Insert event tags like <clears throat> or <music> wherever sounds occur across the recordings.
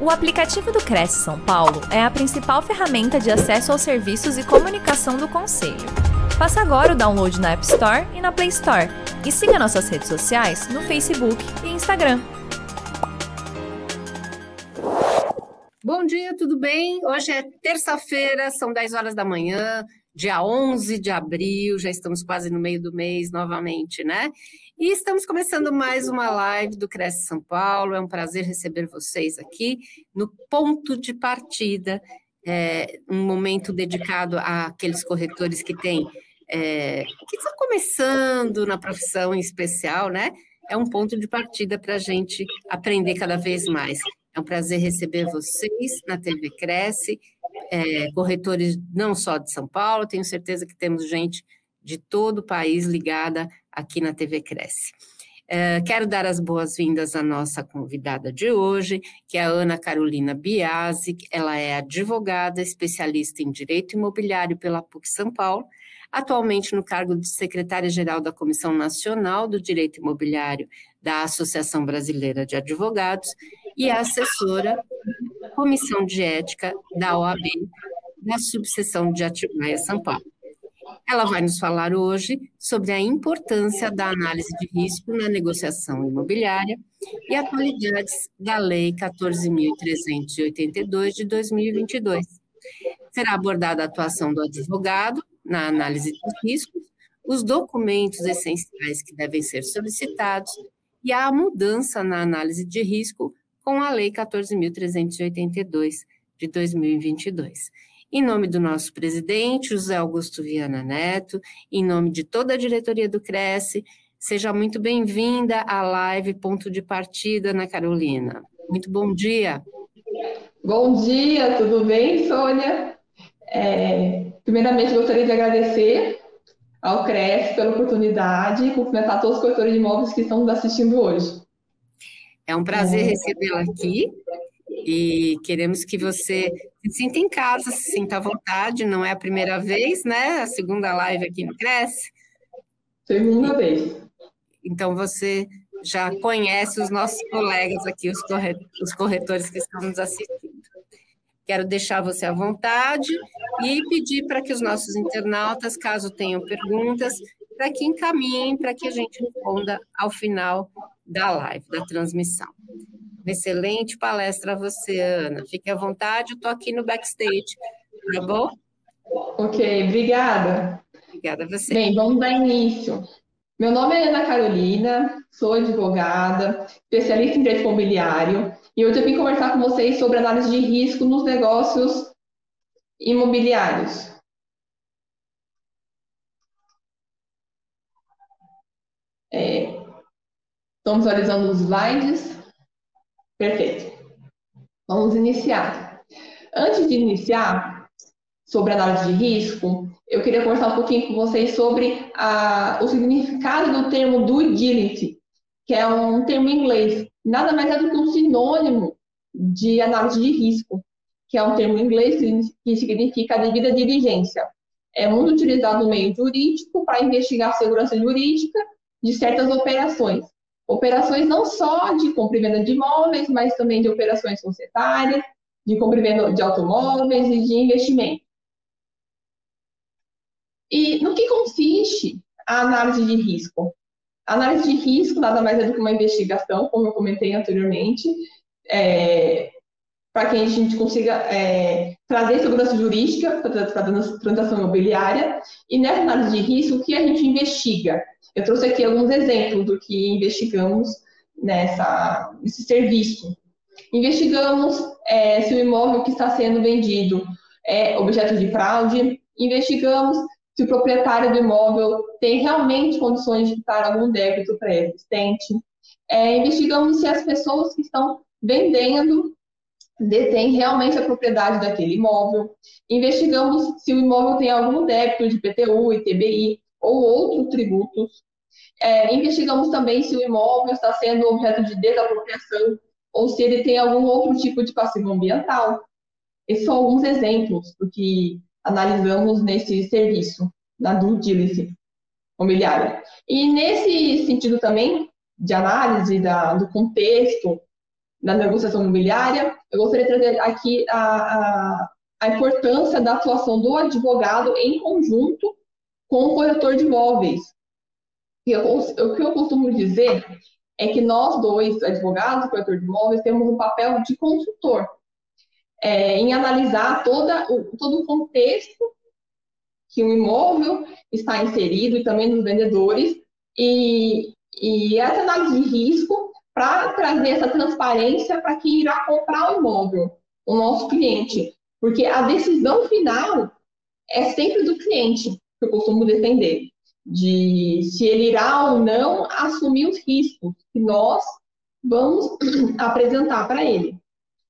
O aplicativo do Cresce São Paulo é a principal ferramenta de acesso aos serviços e comunicação do Conselho. Faça agora o download na App Store e na Play Store. E siga nossas redes sociais no Facebook e Instagram. Bom dia, tudo bem? Hoje é terça-feira, são 10 horas da manhã, dia 11 de abril, já estamos quase no meio do mês novamente, né? E estamos começando mais uma live do Cresce São Paulo. É um prazer receber vocês aqui no ponto de partida, é, um momento dedicado àqueles corretores que têm é, que estão começando na profissão em especial, né? É um ponto de partida para a gente aprender cada vez mais. É um prazer receber vocês na TV Cresce, é, corretores não só de São Paulo, tenho certeza que temos gente de todo o país ligada aqui na TV Cresce. Uh, quero dar as boas-vindas à nossa convidada de hoje, que é a Ana Carolina Biasi. Ela é advogada, especialista em direito imobiliário pela PUC São Paulo, atualmente no cargo de secretária-geral da Comissão Nacional do Direito Imobiliário da Associação Brasileira de Advogados e assessora da Comissão de Ética da OAB, da subseção de Atibaia, São Paulo. Ela vai nos falar hoje sobre a importância da análise de risco na negociação imobiliária e atualidades da Lei 14.382 de 2022. Será abordada a atuação do advogado na análise de riscos, os documentos essenciais que devem ser solicitados e a mudança na análise de risco com a Lei 14.382 de 2022. Em nome do nosso presidente, José Augusto Viana Neto, em nome de toda a diretoria do Cresce, seja muito bem-vinda à live Ponto de Partida, Ana Carolina. Muito bom dia. Bom dia, tudo bem, Sônia? É, primeiramente, gostaria de agradecer ao Cresce pela oportunidade e cumprimentar todos os corretores de imóveis que estão nos assistindo hoje. É um prazer recebê-la aqui e queremos que você se sinta em casa, se sinta à vontade. Não é a primeira vez, né? A segunda live aqui no Cresce. Segunda vez. Então você já conhece os nossos colegas aqui, os, os corretores que estão nos assistindo. Quero deixar você à vontade e pedir para que os nossos internautas, caso tenham perguntas, para que encaminhem, para que a gente responda ao final da live, da transmissão. Excelente palestra a você, Ana. Fique à vontade, eu estou aqui no backstage, tá bom? Ok, obrigada. Obrigada a você. Bem, vamos dar início. Meu nome é Ana Carolina, sou advogada, especialista em direito imobiliário, e hoje eu vim conversar com vocês sobre análise de risco nos negócios imobiliários. É, estamos visualizando os slides. Perfeito. Vamos iniciar. Antes de iniciar sobre análise de risco, eu queria conversar um pouquinho com vocês sobre a, o significado do termo due diligence, que é um termo em inglês. Nada mais é do que um sinônimo de análise de risco, que é um termo em inglês que significa devida diligência. É muito utilizado no meio jurídico para investigar a segurança jurídica de certas operações. Operações não só de compra e venda de imóveis, mas também de operações societárias, de compra e venda de automóveis e de investimento. E no que consiste a análise de risco? A análise de risco nada mais é do que uma investigação, como eu comentei anteriormente, é, para que a gente consiga é, trazer segurança jurídica para a transação imobiliária. E nessa análise de risco, o que a gente investiga? Eu trouxe aqui alguns exemplos do que investigamos nessa, nesse serviço. Investigamos é, se o imóvel que está sendo vendido é objeto de fraude, investigamos se o proprietário do imóvel tem realmente condições de quitar algum débito pré-existente, é, investigamos se as pessoas que estão vendendo detêm realmente a propriedade daquele imóvel, investigamos se o imóvel tem algum débito de PTU, ITBI ou outros tributos, é, investigamos também se o imóvel está sendo objeto de desapropriação ou se ele tem algum outro tipo de passivo ambiental. Esses são alguns exemplos do que analisamos nesse serviço, na due diligence imobiliária. E nesse sentido também, de análise da, do contexto da negociação imobiliária, eu gostaria de trazer aqui a, a, a importância da atuação do advogado em conjunto com o corretor de imóveis. Eu, o que eu costumo dizer é que nós dois, advogados, corretor de imóveis, temos um papel de consultor é, em analisar toda, o, todo o contexto que o imóvel está inserido e também dos vendedores e, e essa análise de risco para trazer essa transparência para quem irá comprar o imóvel, o nosso cliente, porque a decisão final é sempre do cliente, que eu costumo defender de se ele irá ou não assumir os riscos que nós vamos <clears throat> apresentar para ele.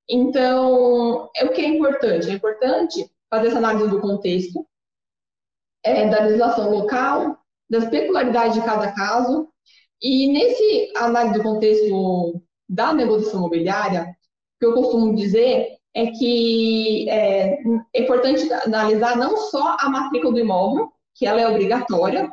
Então, é o que é importante? É importante fazer essa análise do contexto, é, da legislação local, das peculiaridades de cada caso, e nesse análise do contexto da negociação imobiliária, o que eu costumo dizer é que é, é importante analisar não só a matrícula do imóvel, que ela é obrigatória,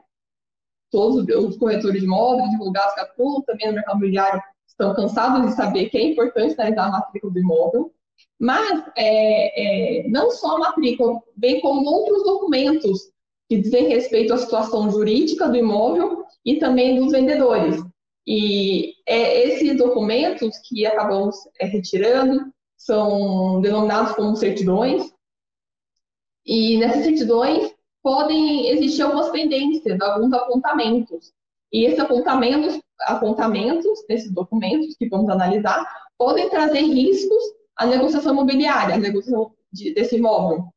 todos os corretores de imóveis, divulgados atuam também no mercado imobiliário, estão cansados de saber que é importante analisar a matrícula do imóvel, mas é, é, não só a matrícula, bem como outros documentos que dizem respeito à situação jurídica do imóvel e também dos vendedores. E é, esses documentos que acabamos é, retirando são denominados como certidões, e nessas certidões podem existir algumas pendências, alguns apontamentos. E esses apontamentos, apontamentos desses documentos que vamos analisar podem trazer riscos à negociação imobiliária, à negociação de, desse imóvel.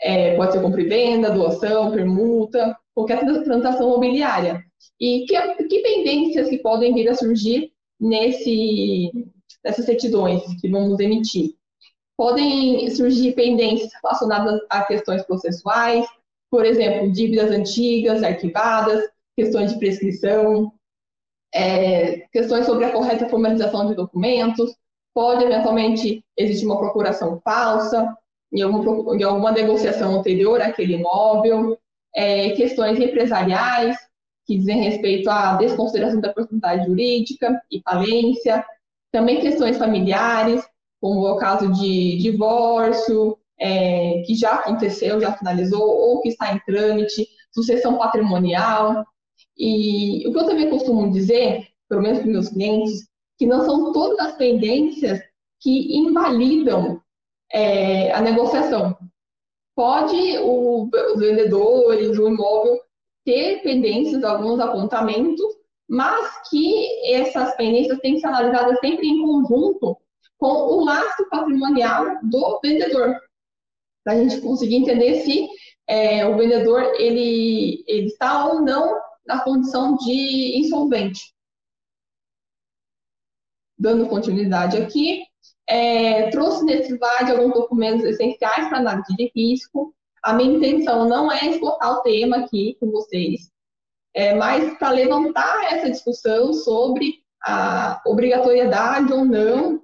É, pode ser compra e venda, doação, permuta, qualquer transação imobiliária. E que, que pendências que podem vir a surgir nesse, nessas certidões que vamos emitir? Podem surgir pendências relacionadas a questões processuais, por exemplo, dívidas antigas, arquivadas, questões de prescrição, é, questões sobre a correta formalização de documentos, pode eventualmente existir uma procuração falsa em alguma, em alguma negociação anterior àquele imóvel, é, questões empresariais que dizem respeito à desconsideração da personalidade jurídica e falência, também questões familiares, como o caso de divórcio, é, que já aconteceu, já finalizou, ou que está em trâmite, sucessão patrimonial. E o que eu também costumo dizer, pelo menos para meus clientes, que não são todas as pendências que invalidam é, a negociação. Pode o, os vendedores, o imóvel, ter pendências, alguns apontamentos, mas que essas pendências têm que ser analisadas sempre em conjunto com o lastro patrimonial do vendedor para a gente conseguir entender se é, o vendedor ele, está ou não na condição de insolvente. Dando continuidade aqui, é, trouxe nesse slide alguns documentos essenciais para análise de risco. A minha intenção não é esgotar o tema aqui com vocês, é, mas para levantar essa discussão sobre a obrigatoriedade ou não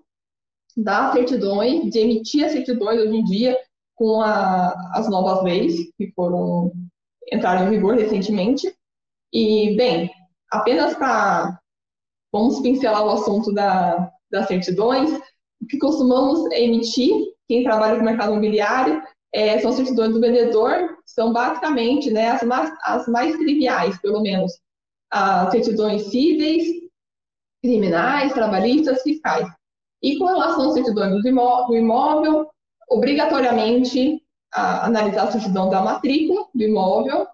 das certidões, de emitir as certidões hoje em dia, com a, as novas leis que foram entraram em vigor recentemente. E, bem, apenas para vamos pincelar o assunto da, das certidões, o que costumamos emitir, quem trabalha com mercado imobiliário, é, são certidões do vendedor, são basicamente né, as, mais, as mais triviais, pelo menos, as certidões cíveis, criminais, trabalhistas, fiscais. E com relação às certidões do imóvel, obrigatoriamente a, analisar a certidão da matrícula do imóvel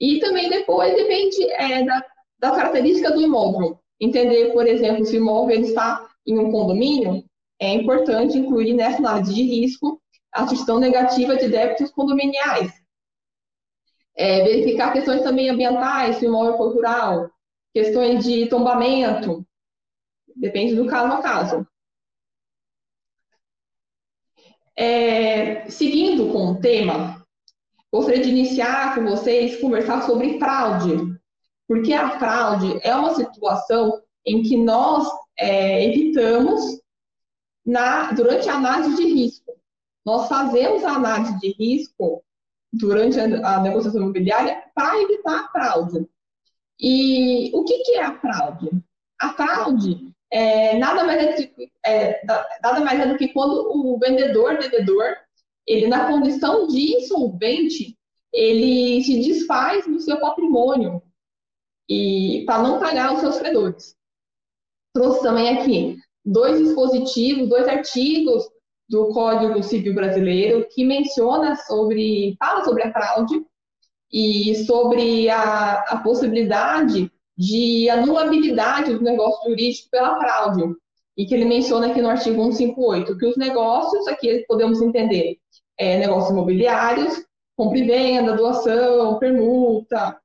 e também depois depende é, da, da característica do imóvel. Entender, por exemplo, se o imóvel está em um condomínio, é importante incluir nessa análise de risco a certidão negativa de débitos condominiais. É, verificar questões também ambientais, se o imóvel for rural, questões de tombamento, depende do caso a caso. É, seguindo com o tema, gostaria de iniciar com vocês conversar sobre fraude, porque a fraude é uma situação em que nós é, evitamos na, durante a análise de risco. Nós fazemos a análise de risco durante a, a negociação imobiliária para evitar a fraude. E o que, que é a fraude? A fraude é, nada, mais é, é, nada mais é do que quando o vendedor, devedor, ele na condição de insolvente, ele se desfaz do seu patrimônio e para não pagar os seus credores. Trouxe também aqui dois dispositivos, dois artigos do Código Civil Brasileiro que menciona sobre, fala sobre a fraude e sobre a, a possibilidade de anulabilidade do negócio jurídico pela fraude. E que ele menciona aqui no artigo 158 que os negócios, aqui podemos entender, é, negócios imobiliários, compra e venda, doação, permuta,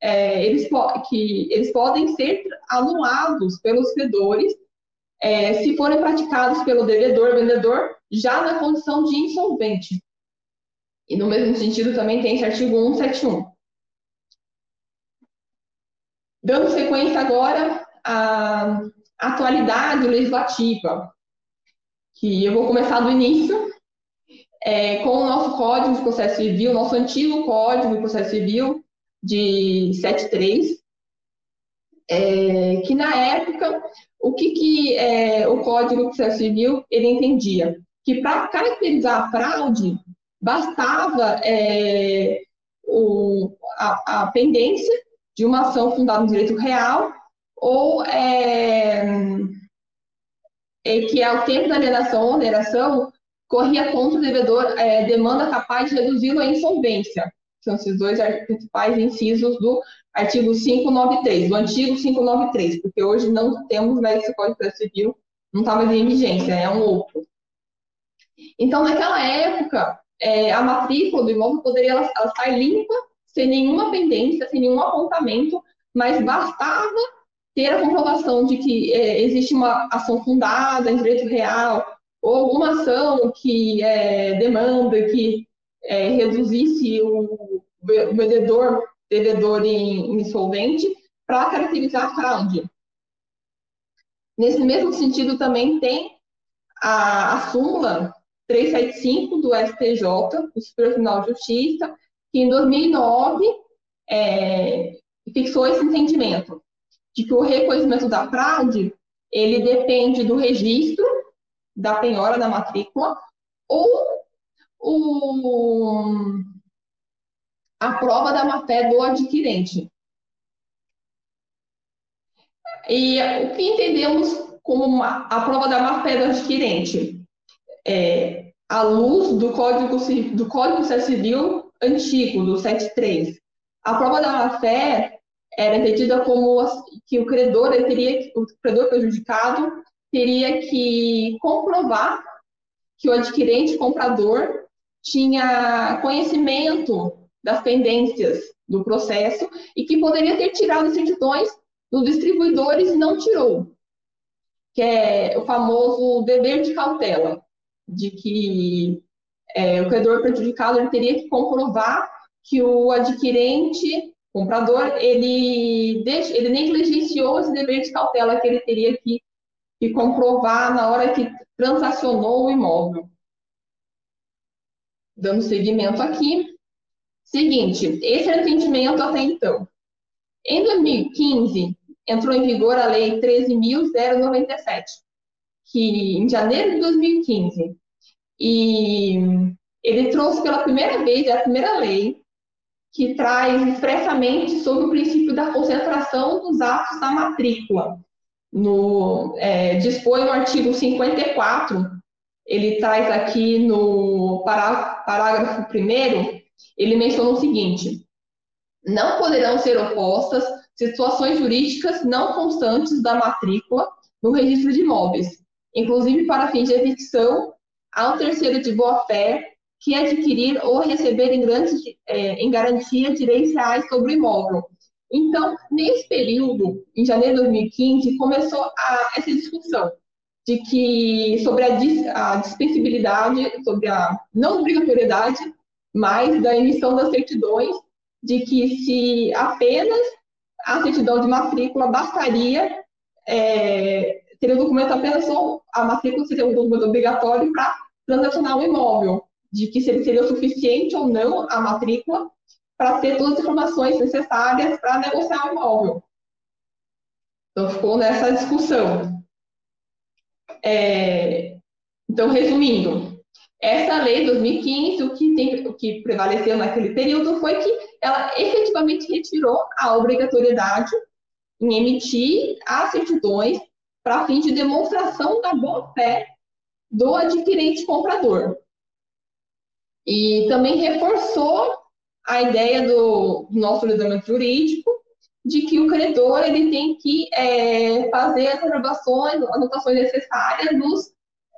é, eles, que eles podem ser anulados pelos credores é, se forem praticados pelo devedor, vendedor, já na condição de insolvente. E no mesmo sentido também tem esse artigo 171. Dando sequência agora à atualidade legislativa, que eu vou começar do início, é, com o nosso Código de Processo Civil, nosso antigo Código de Processo Civil de 73, é, que na época, o que, que é, o Código de Processo Civil ele entendia? Que para caracterizar a fraude, bastava é, o, a, a, pendência de uma ação fundada no direito real ou é, é que ao tempo da alienação ou oneração corria contra o devedor é, demanda capaz de reduzi-lo à insolvência. São esses dois principais incisos do artigo 593, do antigo 593, porque hoje não temos mais esse Código Civil, não está mais em vigência, é um outro. Então, naquela época, é, a matrícula do imóvel poderia ela, ela sair limpa, sem nenhuma pendência, sem nenhum apontamento, mas bastava ter a comprovação de que é, existe uma ação fundada em direito real, ou alguma ação que é, demanda que é, reduzisse o, vendedor, devedor em, insolvente para caracterizar a fraude. Nesse mesmo sentido, também tem a, a súmula 375 do STJ, do Superior Tribunal de Justiça, que em 2009 é, fixou esse entendimento de que o reconhecimento da fraude ele depende do registro da penhora da matrícula ou o, a prova da má-fé do adquirente. E o que entendemos como uma, a prova da má-fé do adquirente? É, à luz do Código, do Código Civil antigo, do 73. A prova da má-fé era entendida como que o credor teria, o credor prejudicado teria que comprovar que o adquirente comprador tinha conhecimento das pendências do processo e que poderia ter tirado certidões dos distribuidores e não tirou, que é o famoso dever de cautela, de que é, o credor prejudicado ele teria que comprovar que o adquirente, comprador, ele, deixa, ele negligenciou esse dever de cautela que ele teria que, que comprovar na hora que transacionou o imóvel. Dando seguimento aqui. Seguinte, esse é o entendimento até então. Em 2015, entrou em vigor a Lei 13.097, que em janeiro de 2015, e ele trouxe pela primeira vez, é a primeira lei, que traz expressamente sobre o princípio da concentração dos atos da matrícula. No, é, dispõe no artigo 54 ele traz aqui no parágrafo primeiro, ele menciona o seguinte: não poderão ser opostas situações jurídicas não constantes da matrícula no registro de imóveis, inclusive para fins de evicção ao terceiro de boa-fé que adquirir ou receber em, grandes, é, em garantia direitos reais sobre o imóvel. Então, nesse período, em janeiro de 2015, começou a, essa discussão de que sobre a, a dispensabilidade, sobre a não obrigatoriedade, mas da emissão das certidões, de que se apenas a certidão de matrícula bastaria, é, o documento apenas só, a matrícula seria um documento obrigatório para transacionar o imóvel, de que seria o suficiente ou não a matrícula para ter todas as informações necessárias para negociar o imóvel. Então ficou nessa discussão é, então, resumindo, essa lei de 2015, o que, tem, o que prevaleceu naquele período foi que ela efetivamente retirou a obrigatoriedade em emitir as certidões para fim de demonstração da boa-fé do adquirente comprador. E também reforçou a ideia do, nosso ordenamento jurídico de que o credor ele tem que é, fazer as reservações, anotações necessárias nos,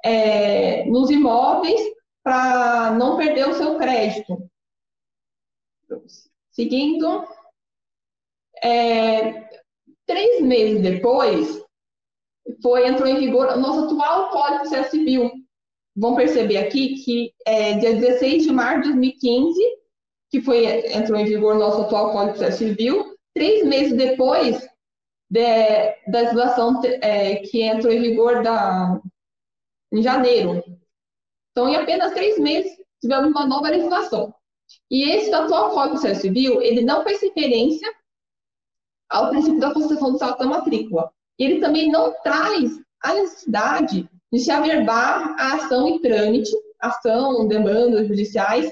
é, nos imóveis para não perder o seu crédito. Seguindo, é, três meses depois, foi, entrou em vigor o nosso atual Código de Processo Civil. Vão perceber aqui que é, dia 16 de março de 2015, que foi, entrou em vigor o nosso atual Código de Processo Civil, três meses depois de, da legislação é, que entrou em vigor da, em janeiro. Então, em apenas três meses, tivemos uma nova legislação. E esse atual Código de Processo Civil, ele não faz referência ao princípio da constituição do saldo da matrícula. Ele também não traz a necessidade de se averbar a ação em trâmite, ação, demandas judiciais,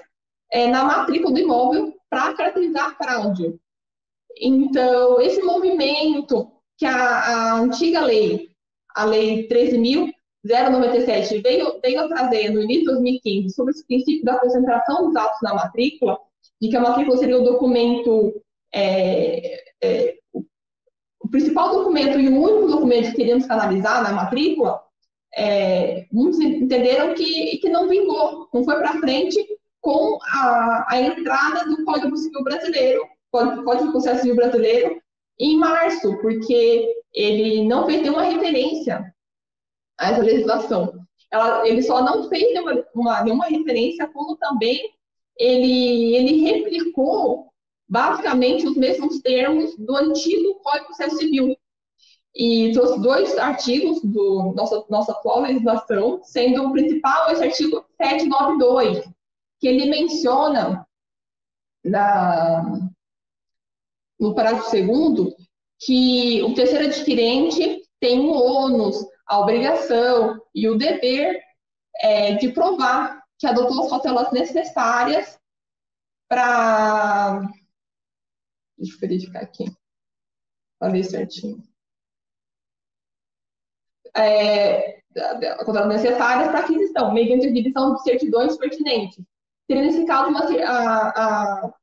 é, na matrícula do imóvel para caracterizar a fraude. Então, esse movimento que a, a antiga lei, a lei 13.097, veio, veio trazer no início de 2015 sobre esse princípio da concentração dos atos na matrícula, de que a matrícula seria o documento, é, é, o principal documento e o único documento que queríamos canalizar na matrícula, é, muitos entenderam que, que não vingou, não foi para frente com a, a entrada do Código Civil Brasileiro, Código de Processo Civil Brasileiro em março, porque ele não fez nenhuma referência a essa legislação. Ela, ele só não fez nenhuma, uma, nenhuma referência, como também ele, ele replicou basicamente os mesmos termos do antigo Código Processo Civil. E trouxe dois artigos do nossa, nossa atual legislação, sendo o principal esse artigo 792, que ele menciona na, no parágrafo segundo, que o terceiro adquirente tem o ônus, a obrigação e o dever é, de provar que adotou as cautelas necessárias para. Deixa eu verificar aqui, ler certinho. É, cautelas necessárias para aquisição, mediante exibição de certidões pertinentes. Seria, nesse caso, uma, a, a,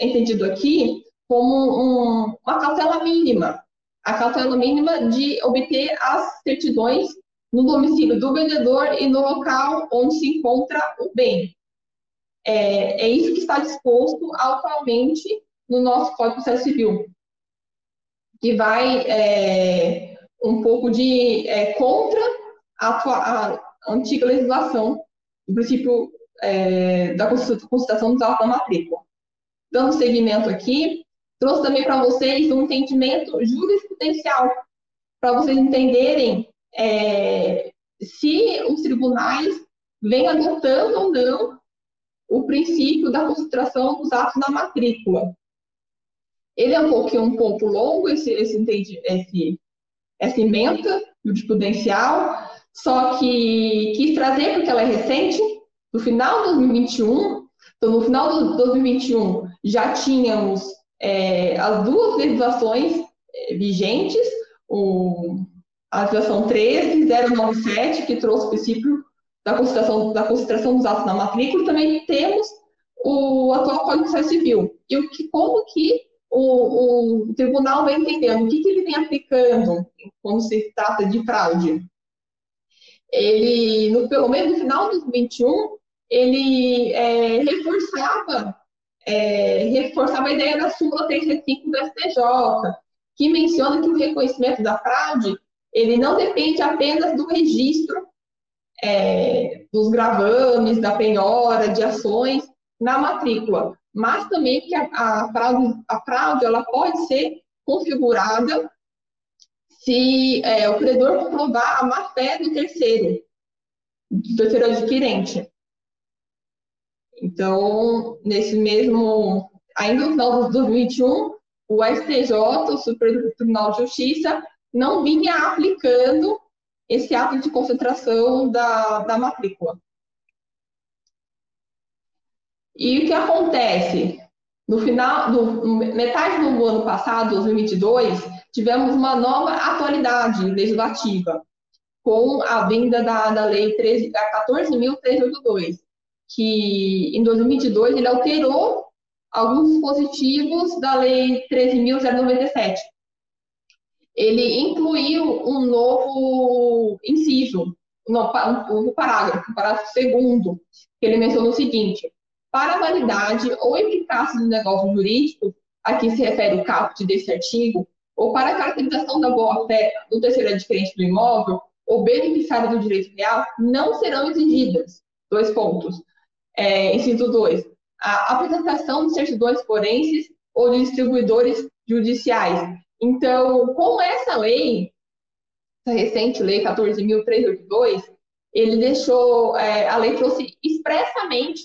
entendido aqui como um, uma cautela mínima, a cautela mínima de obter as certidões no domicílio do vendedor e no local onde se encontra o bem. É, é isso que está disposto atualmente no nosso Código de Processo Civil, que vai é, um pouco de é, contra a, a, antiga legislação, o princípio é, da constituição dos autos da matrícula. Dando seguimento aqui, Trouxe também para vocês um entendimento jurisprudencial, para vocês entenderem é, se os tribunais vêm adotando ou não o princípio da concentração dos atos na matrícula. Ele é um pouquinho um pouco longo, esse, esse, esse, essa emenda jurisprudencial, só que quis trazer porque ela é recente, no final de 2021. Então, no final de 2021, já tínhamos é, as duas legislações é, vigentes, o, a legislação 13097, que trouxe o princípio da concentração, da concentração dos atos na matrícula, também temos o atual Código Civil. E o que, como que o, o tribunal vem entendendo, o que, que ele vem aplicando quando se trata de fraude. Ele, no, pelo menos no final de 2021, ele é, reforçava é, reforçava a ideia da súmula 365 do STJ, que menciona que o reconhecimento da fraude ele não depende apenas do registro é, dos gravames, da penhora, de ações na matrícula, mas também que a, a, fraude, a fraude ela pode ser configurada se é, o credor comprovar a má-fé do terceiro, do terceiro adquirente. Então, nesse mesmo, ainda no final de 2021, o STJ, o Superior Tribunal de Justiça, não vinha aplicando esse ato de concentração da, da matrícula. E o que acontece? No final, no, metade do ano passado, 2022, tivemos uma nova atualidade legislativa, com a vinda da, da Lei 14.382, que em 2022 ele alterou alguns dispositivos da Lei 13.097. Ele incluiu um novo inciso, um novo parágrafo, um parágrafo segundo, que ele mencionou o seguinte: para a validade ou eficácia do negócio jurídico, a que se refere o caput desse artigo, ou para a caracterização da boa-fé do terceiro adquirente do imóvel ou beneficiário do direito real, não serão exigidas. Dois pontos. É, inciso 2. A apresentação de certidões forenses ou de distribuidores judiciais. Então, com essa lei, essa recente lei 14.382, ele deixou, é, a lei trouxe expressamente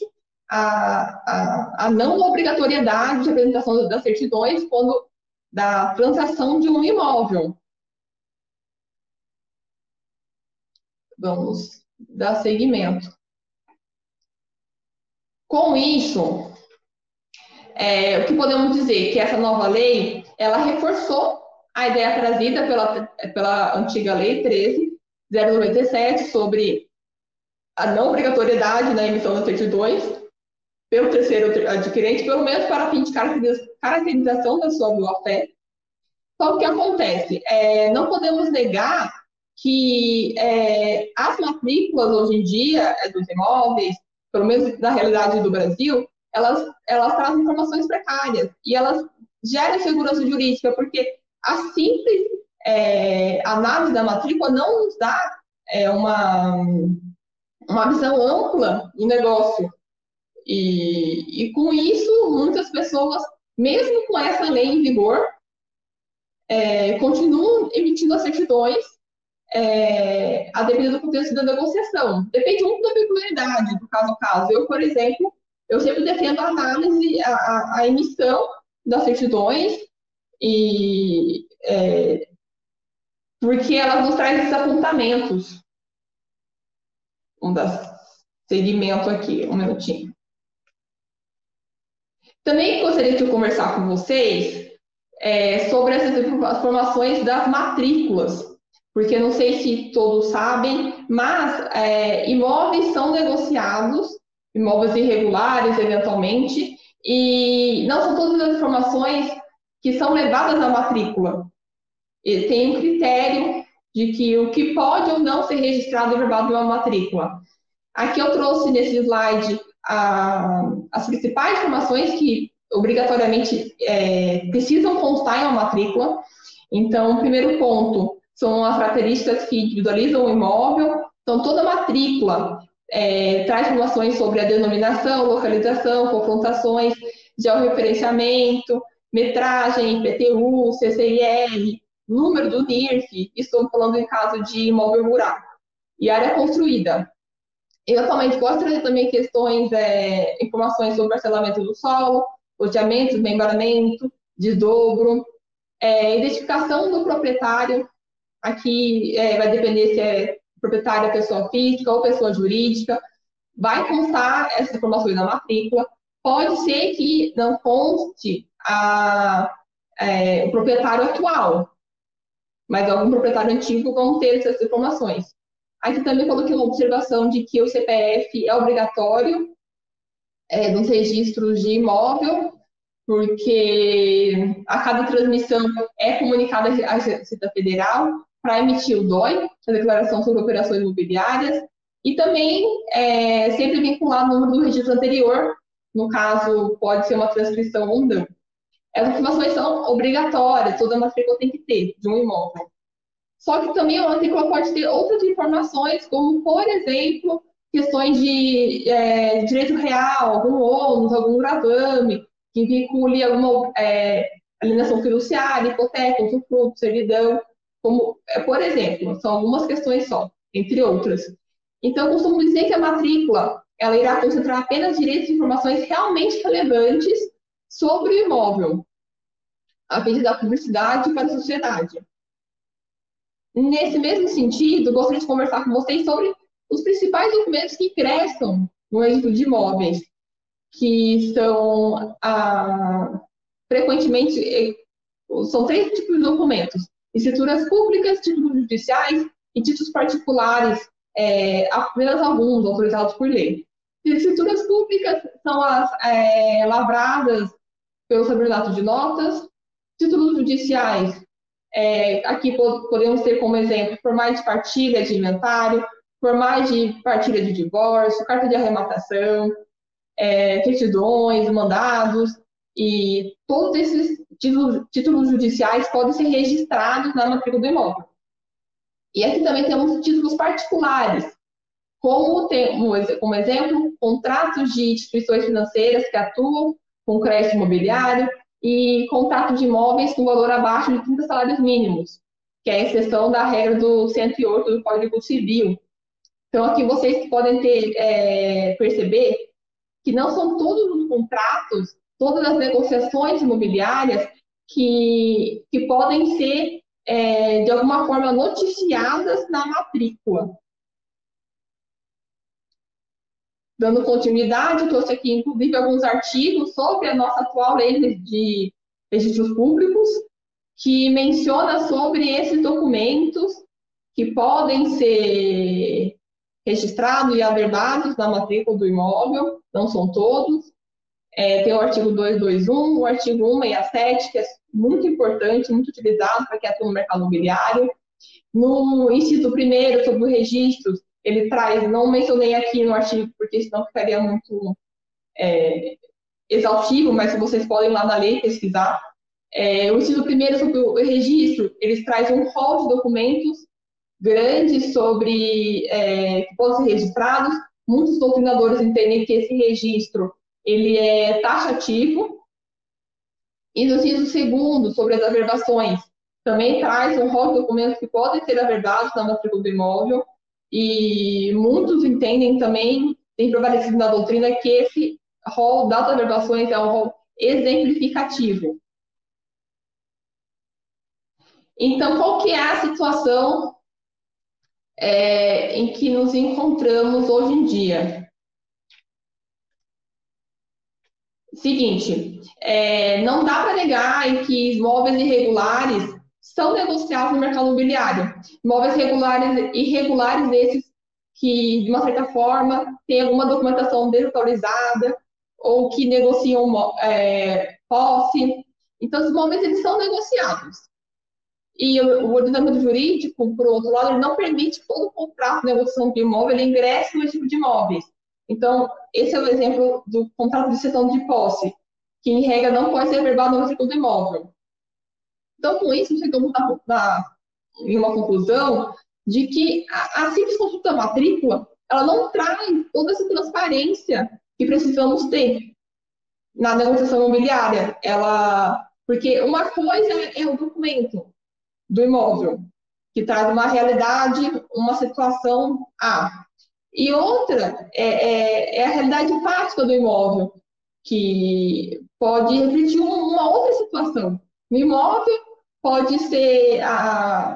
a, a, a não obrigatoriedade de apresentação das certidões quando da transação de um imóvel. Vamos dar seguimento. Com isso, é, o que podemos dizer? Que essa nova lei, ela reforçou a ideia trazida pela, pela antiga lei 13.097 sobre a não obrigatoriedade na emissão das certidões, pelo terceiro adquirente, pelo menos para fim de caracterização da sua boa-fé. Só que acontece? É, não podemos negar que é, as matrículas hoje em dia é, dos imóveis, pelo menos na realidade do Brasil, elas, elas trazem informações precárias e elas geram segurança jurídica, porque a simples é, análise da matrícula não nos dá é, uma, uma visão ampla do negócio. E, e com isso, muitas pessoas, mesmo com essa lei em vigor, é, continuam emitindo as certidões é, a depender do contexto da negociação. Depende muito da peculiaridade do caso a caso. Eu, por exemplo, eu sempre defendo a análise, a, a emissão das certidões, e é, porque elas nos trazem esses apontamentos. Vamos dar segmento aqui, um minutinho. Também gostaria de conversar com vocês é, sobre essas informações das matrículas, porque não sei se todos sabem, mas é, imóveis são negociados, imóveis irregulares, eventualmente, e não são todas as informações que são levadas à matrícula. E tem um critério de que o que pode ou não ser registrado e levado em uma matrícula. Aqui eu trouxe nesse slide a, as principais informações que obrigatoriamente é, precisam constar em uma matrícula. Então, o primeiro ponto são as características que individualizam o imóvel. Então, toda matrícula é, traz informações sobre a denominação, localização, confrontações, georreferenciamento, metragem, IPTU, CCIR, número do NIRF, estou falando em caso de imóvel rural, e área construída. Eu atualmente de trazer também questões, é, informações sobre parcelamento do solo, loteamento, desmembramento, desdobro, é, identificação do proprietário, aqui é, vai depender se é proprietário pessoa física ou pessoa jurídica, vai constar essas informações na matrícula, pode ser que não conste a, é, o proprietário atual, mas algum proprietário antigo vão ter essas informações. Aqui também coloquei uma observação de que o CPF é obrigatório é, nos registros de imóvel, porque a cada transmissão é comunicada à Receita Federal para emitir o DOI, a Declaração sobre Operações Imobiliárias, e também é, sempre vincular o número do registro anterior, no caso, pode ser uma transcrição ou não. As informações são obrigatórias, toda matrícula tem que ter de um imóvel. Só que também a matrícula pode ter outras informações, como, por exemplo, questões de é, direito real, algum ônus, algum gravame, que vincule alguma é, alienação fiduciária, hipoteca, usufruto, servidão, como, é, por exemplo, são algumas questões só, entre outras. Então, costumo dizer que a matrícula ela irá concentrar apenas direitos e informações realmente relevantes sobre o imóvel, a fim de dar publicidade para a sociedade. Nesse mesmo sentido, gostaria de conversar com vocês sobre os principais documentos que ingressam no registro de imóveis, que são frequentemente são três tipos de documentos: escrituras públicas, títulos judiciais e títulos particulares, é, apenas alguns autorizados por lei. Escrituras públicas são as é, lavradas pelo saberdato de notas, títulos judiciais, é, aqui podemos ter como exemplo formais de partilha de inventário, formais de partilha de divórcio, carta de arrematação, é, certidões, mandados, e todos esses títulos, títulos judiciais podem ser registrados na matrícula do imóvel. E aqui também temos títulos particulares, como, temos, como exemplo, contratos de instituições financeiras que atuam com crédito imobiliário, e contrato de imóveis com valor abaixo de 30 salários mínimos, que é a exceção da regra do 108 do Código Civil. Então, aqui vocês podem ter, é, perceber que não são todos os contratos, todas as negociações imobiliárias que, que podem ser, é, de alguma forma, noticiadas na matrícula. Dando continuidade, trouxe aqui, inclusive, alguns artigos sobre a nossa atual lei de registros públicos, que menciona sobre esses documentos que podem ser registrados e averbados na matrícula do imóvel, não são todos. É, tem o artigo 221, o artigo 167, que é muito importante, muito utilizado para quem atua no mercado imobiliário. No inciso primeiro, sobre os registros, ele traz, não mencionei aqui no artigo, porque senão ficaria muito é, exaustivo, mas vocês podem lá na lei pesquisar. É, o inciso primeiro sobre o registro, eles trazem um rol de documentos grandes sobre é, que podem ser registrados. Muitos doutrinadores entendem que esse registro ele é taxativo. E no inciso segundo, sobre as averbações, também traz um rol de documentos que podem ser averbados na matrícula do imóvel. E muitos entendem também, tem prevalecido na doutrina, que esse rol das averbações é um rol exemplificativo. Então, qual que é a situação é, em que nos encontramos hoje em dia? Seguinte, é, não dá para negar que imóveis irregulares são negociados no mercado imobiliário. Imóveis regulares, irregulares esses que, de uma certa forma, têm alguma documentação desatualizada ou que negociam é, posse. Então, os imóveis eles são negociados. E o, o ordenamento jurídico, por outro lado, ele não permite todo contrato de negociação de imóvel ingresse no tipo de imóveis. Então, esse é o exemplo do contrato de cessão de posse, que, em regra, não pode ser verbado no artigo do imóvel. Então, com isso, chegamos na, na, em uma conclusão de que a, a simples consulta matrícula ela não traz toda essa transparência que precisamos ter na negociação imobiliária. Ela, porque uma coisa é o documento do imóvel, que traz uma realidade, uma situação A. E outra é, é, é a realidade prática do imóvel, que pode refletir uma outra situação. No imóvel, pode ser,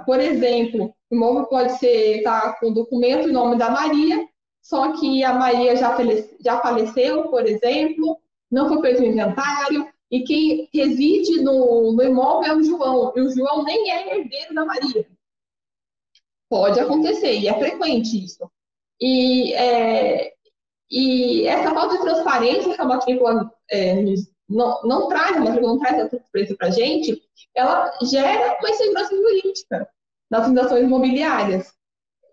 por exemplo, o imóvel pode ser tá, com documento em nome da Maria, só que a Maria já, já faleceu, por exemplo, não foi feito o inventário, e quem reside no, no imóvel é o João, e o João nem é herdeiro da Maria. Pode acontecer, e é frequente isso. E, é, e essa falta de transparência que a matrícula é, não, não traz, matrícula não traz essa transparência para a gente, ela gera uma insegurança jurídica nas fundações imobiliárias.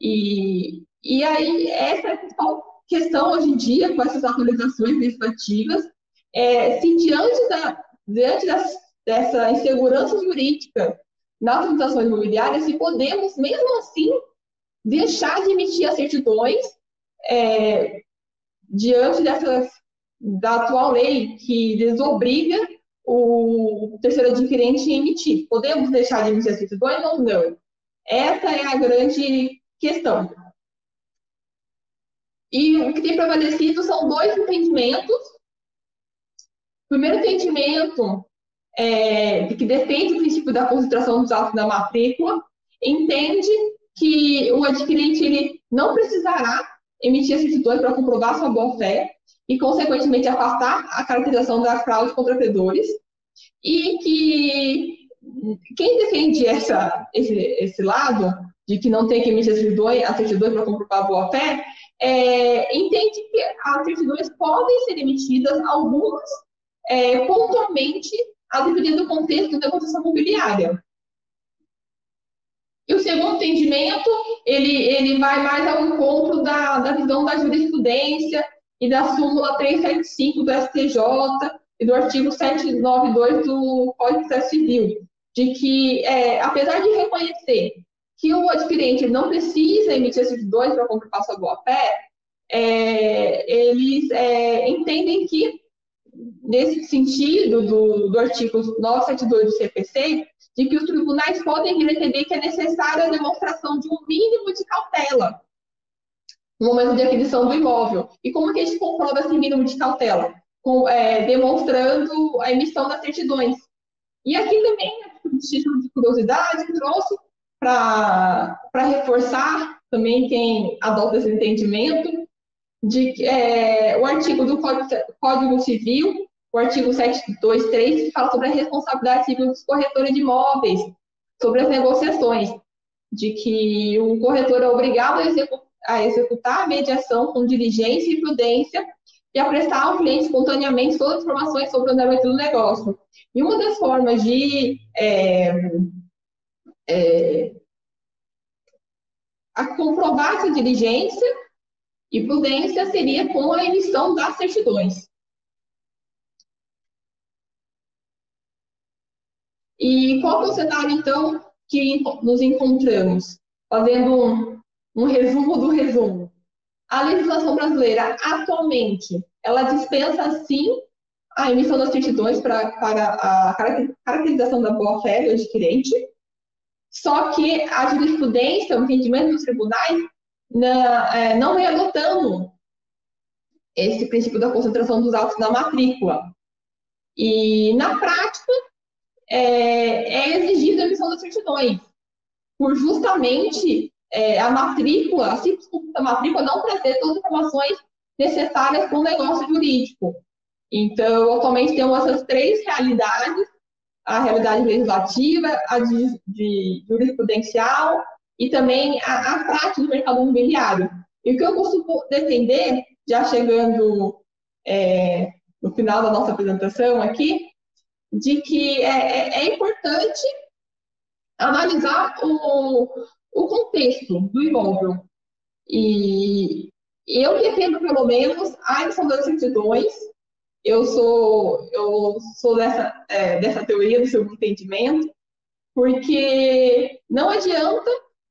E, e aí, essa é a principal questão hoje em dia, com essas atualizações legislativas, é, se diante, da, diante das, dessa insegurança jurídica nas fundações imobiliárias, se podemos, mesmo assim, deixar de emitir as certidões é, diante dessas, da atual lei que desobriga o terceiro adquirente emitir. Podemos deixar de emitir as certidões ou não? Essa é a grande questão. E o que tem prevalecido são dois entendimentos. O primeiro entendimento é, que defende o princípio da concentração dos atos da matrícula entende que o adquirente ele não precisará emitir a certidão para comprovar sua boa-fé e, consequentemente, afastar a caracterização da fraude contra credores, e que quem defende essa, esse, esse lado, de que não tem que emitir a certidão para comprovar a boa-fé, é, entende que as certidões podem ser emitidas, algumas, é, pontualmente, a depender do contexto da negociação imobiliária. E o segundo entendimento, ele, ele vai mais ao encontro da, da visão da jurisprudência e da súmula 375 do STJ e do artigo 792 do Código de Processo Civil, de que, é, apesar de reconhecer que o adquirente não precisa emitir esses dois para comprovar sua boa-fé, é, eles é, entendem que, nesse sentido do, do artigo 972 do CPC, de que os tribunais podem entender que é necessária a demonstração de um mínimo de cautela no momento de aquisição do imóvel. E como que a gente comprova esse mínimo de cautela? Com, é, demonstrando a emissão das certidões. E aqui também, título de curiosidade, trouxe para reforçar também quem adota esse entendimento, de é, o artigo do Código, Civil o artigo 723, que fala sobre a responsabilidade civil dos corretores de imóveis, sobre as negociações, de que o corretor é obrigado a, execu a executar a mediação com diligência e prudência e a prestar ao cliente espontaneamente todas as informações sobre o andamento do negócio. E uma das formas de é, é, a comprovar essa diligência e prudência seria com a emissão das certidões. E qual é o cenário, então, que nos encontramos? Fazendo um, um resumo do resumo. A legislação brasileira, atualmente, ela dispensa, sim, a emissão das certidões para, para a caracterização da boa-fé do adquirente, só que a jurisprudência, o entendimento dos tribunais, não, é, não vem adotando esse princípio da concentração dos autos da matrícula. E, na prática, é, é exigida a emissão das certidões, por justamente é, a matrícula, a simples da matrícula não trazer todas as informações necessárias para o negócio jurídico. Então, atualmente temos essas três realidades, a realidade legislativa, a de, de jurisprudencial e também a, a prática do mercado imobiliário. E o que eu costumo defender, já chegando é, no final da nossa apresentação aqui, de que é, é, é importante analisar o, o contexto do imóvel. E eu defendo, pelo menos, a das certidões. Eu sou, eu sou dessa, é, dessa teoria, do seu entendimento, porque não adianta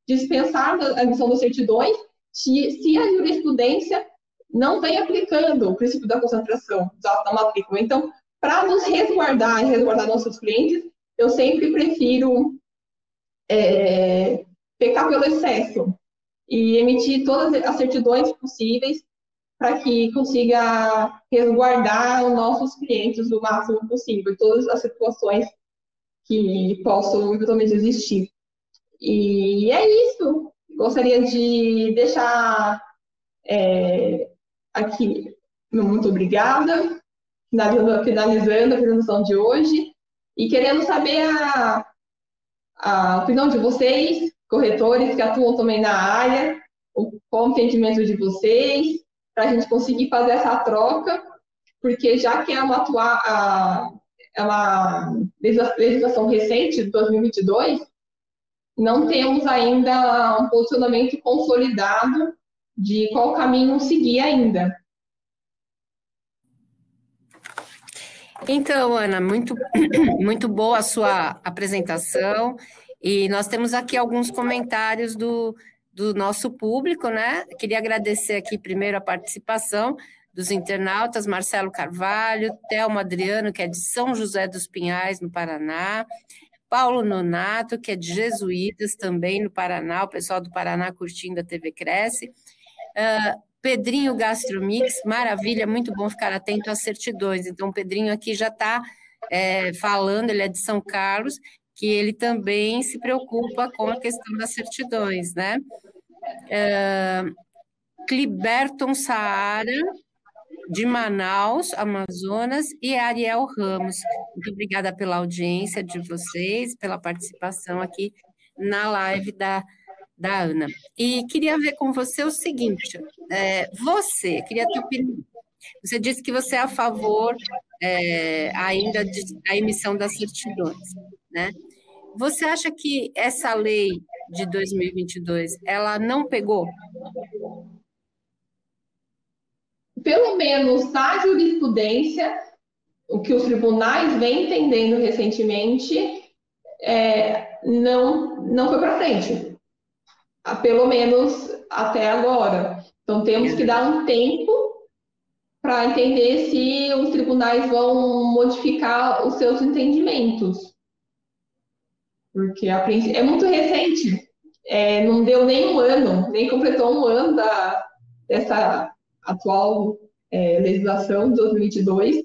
dispensar a das certidões se, se a jurisprudência não vem aplicando o princípio da concentração da matrícula. Então, para nos resguardar e resguardar nossos clientes, eu sempre prefiro é, pecar pelo excesso e emitir todas as certidões possíveis para que consiga resguardar os nossos clientes o máximo possível, todas as situações que possam eventualmente existir. E é isso. Gostaria de deixar é, aqui, muito obrigada finalizando, finalizando a apresentação de hoje e querendo saber a, a opinião de vocês, corretores que atuam também na área, qual o entendimento de vocês, para a gente conseguir fazer essa troca, porque já que é uma, atuar, a, é uma legislação recente, de 2022, não temos ainda um posicionamento consolidado de qual caminho seguir ainda. Então, Ana, muito, <clears throat> muito boa a sua apresentação. E nós temos aqui alguns comentários do, do nosso público, né? Queria agradecer aqui primeiro a participação dos internautas, Marcelo Carvalho, Thelma Adriano, que é de São José dos Pinhais, no Paraná, Paulo Nonato, que é de Jesuítas, também no Paraná, o pessoal do Paraná curtindo a TV Cresce, uh, Pedrinho Gastromix, maravilha, muito bom ficar atento às certidões. Então, o Pedrinho aqui já está é, falando, ele é de São Carlos, que ele também se preocupa com a questão das certidões, né? Uh, Cliberton Saara, de Manaus, Amazonas, e Ariel Ramos. Muito obrigada pela audiência de vocês, pela participação aqui na live da, da Ana. E queria ver com você o seguinte: é, você, queria ter opinião. Você disse que você é a favor é, ainda de, da emissão das certidões, né? Você acha que essa lei de 2022 ela não pegou? Pelo menos na jurisprudência, o que os tribunais vêm entendendo recentemente, é, não, não foi para frente. Pelo menos até agora. Então, temos que dar um tempo para entender se os tribunais vão modificar os seus entendimentos. Porque a, é muito recente, é, não deu nem um ano, nem completou um ano da, dessa atual é, legislação de 2022.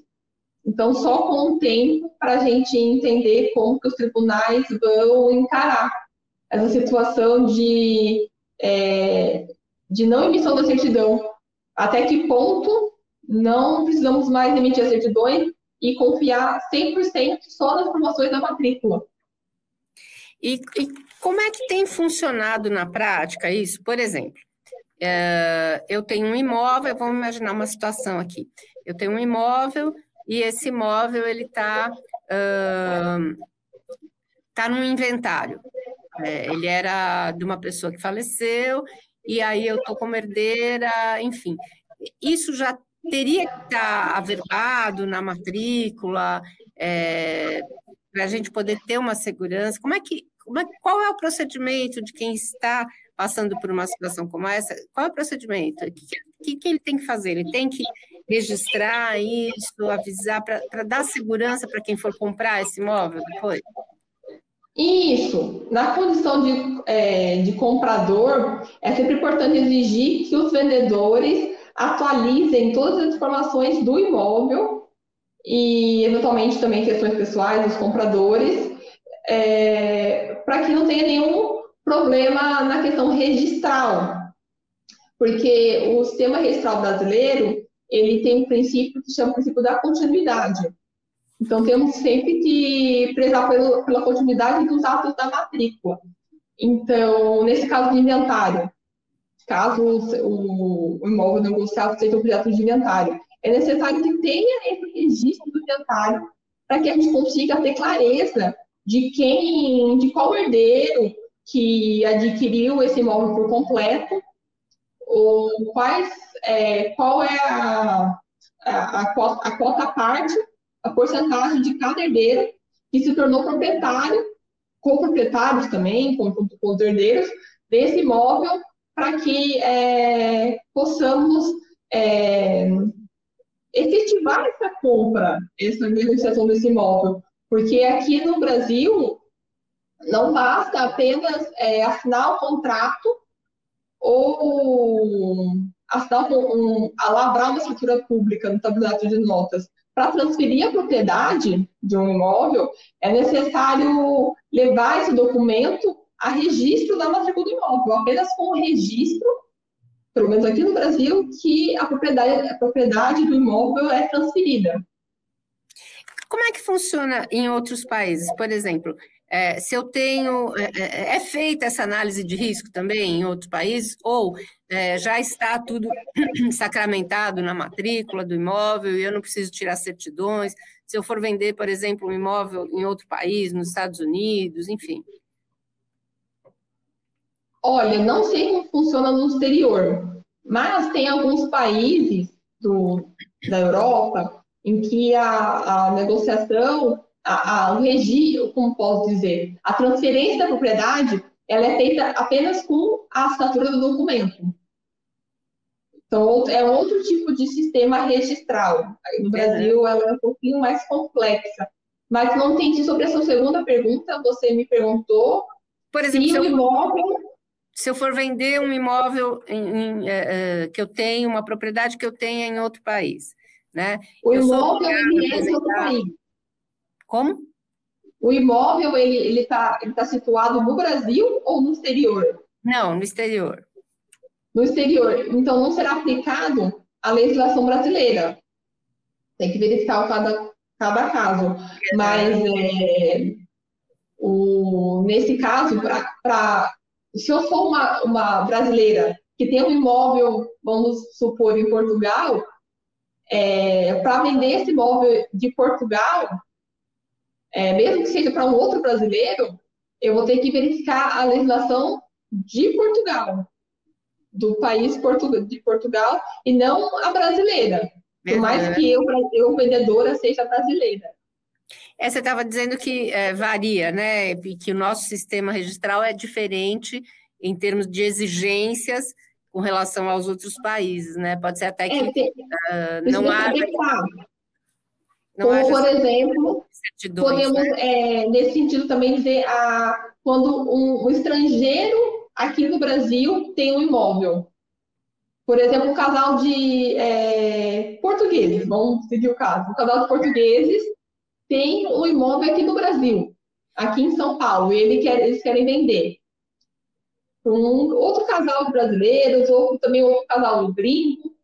Então, só com o tempo para a gente entender como que os tribunais vão encarar essa situação de, é, de não emissão da certidão. Até que ponto não precisamos mais emitir as certidões e confiar 100% só nas informações da matrícula. E, e, como é que tem funcionado na prática isso? Por exemplo, é, eu tenho um imóvel, vamos imaginar uma situação aqui. Eu tenho um imóvel e esse imóvel ele está uh, tá num inventário. É, ele era de uma pessoa que faleceu e aí eu estou como herdeira, enfim. Isso já teria que estar averbado na matrícula, é, para a gente poder ter uma segurança. Como é que, como é, qual é o procedimento de quem está passando por uma situação como essa? Qual é o procedimento? O que, que ele tem que fazer? Ele tem que registrar isso, avisar, para dar segurança para quem for comprar esse imóvel depois? Isso. Na condição de, é, de comprador, é sempre importante exigir que os vendedores atualizem todas as informações do imóvel e, eventualmente, também questões pessoais dos compradores, é, para que não tenha nenhum problema na questão registral. Porque o sistema registral brasileiro, ele tem um princípio que chama o princípio da continuidade. Então, temos sempre que prezar pelo, pela continuidade dos atos da matrícula. Então, nesse caso de inventário, caso o, o imóvel negociado seja objeto de inventário. É necessário que tenha esse registro do inventário para que a gente consiga ter clareza de quem, de qual herdeiro que adquiriu esse imóvel por completo, ou quais, é, qual é a, a, a, cota, a cota parte, a porcentagem de cada herdeiro que se tornou proprietário, com proprietários também, com, com os herdeiros, desse imóvel para que é, possamos é, efetivar essa compra, essa negociação desse imóvel. Porque aqui no Brasil, não basta apenas é, assinar o contrato ou assinar um, um, uma escritura pública no tabuleiro de notas. Para transferir a propriedade de um imóvel, é necessário levar esse documento a registro da matrícula do imóvel, apenas com o registro, pelo menos aqui no Brasil, que a propriedade, a propriedade do imóvel é transferida. Como é que funciona em outros países? Por exemplo, é, se eu tenho. É, é, é, feita essa análise de risco também em outros países, ou é, já está tudo <clears throat> sacramentado na matrícula do imóvel e eu não preciso tirar certidões? Se eu for vender, por exemplo, um imóvel em outro país, nos Estados Unidos, enfim. Olha, não sei como funciona no exterior, mas tem alguns países do, da Europa em que a, a negociação, a, a, o registro, como posso dizer, a transferência da propriedade, ela é feita apenas com a assinatura do documento. Então, é outro tipo de sistema registral. No Brasil, ela é um pouquinho mais complexa. Mas não entendi sobre a sua segunda pergunta. Você me perguntou Por exemplo, se o imóvel se eu for vender um imóvel em, em, é, é, que eu tenho, uma propriedade que eu tenha em outro país, né? O eu imóvel é em outro país. Como? o imóvel ele está ele tá situado no Brasil ou no exterior? Não, no exterior. No exterior. Então, não será aplicado a legislação brasileira. Tem que verificar cada, cada caso. Mas, é, o, nesse caso, pra, se eu sou uma, uma brasileira que tem um imóvel, vamos supor, em Portugal, é, para vender esse imóvel de Portugal, é, mesmo que seja para um outro brasileiro, eu vou ter que verificar a legislação de Portugal, do país de Portugal, e não a brasileira. Por mais que eu, eu vendedora, seja brasileira. É, você estava dizendo que é, varia, né? Que o nosso sistema registral é diferente em termos de exigências com relação aos outros países, né? Pode ser até que é, tem, uh, não há. Não Como, por exemplo, podemos, né? é, nesse sentido, também dizer a, quando um, um, estrangeiro aqui no Brasil tem um imóvel. Por exemplo, um casal de é, portugueses, vamos seguir o caso. Um casal de portugueses tem um imóvel aqui no Brasil, aqui em São Paulo, e ele quer, eles querem vender. Um outro casal de brasileiros, ou também outro casal gringo,